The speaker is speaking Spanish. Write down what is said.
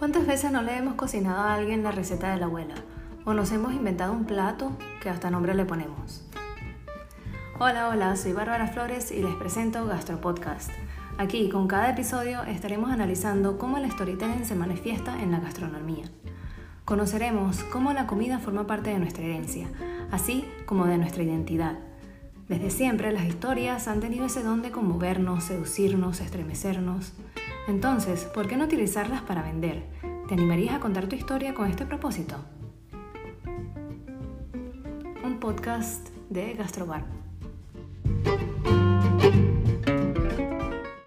¿Cuántas veces no le hemos cocinado a alguien la receta de la abuela? ¿O nos hemos inventado un plato que hasta nombre le ponemos? Hola, hola, soy Bárbara Flores y les presento Gastro Podcast. Aquí, con cada episodio, estaremos analizando cómo el storytelling se manifiesta en la gastronomía. Conoceremos cómo la comida forma parte de nuestra herencia, así como de nuestra identidad. Desde siempre las historias han tenido ese don de conmovernos, seducirnos, estremecernos. Entonces, ¿por qué no utilizarlas para vender? ¿Te animarías a contar tu historia con este propósito? Un podcast de Gastrobar.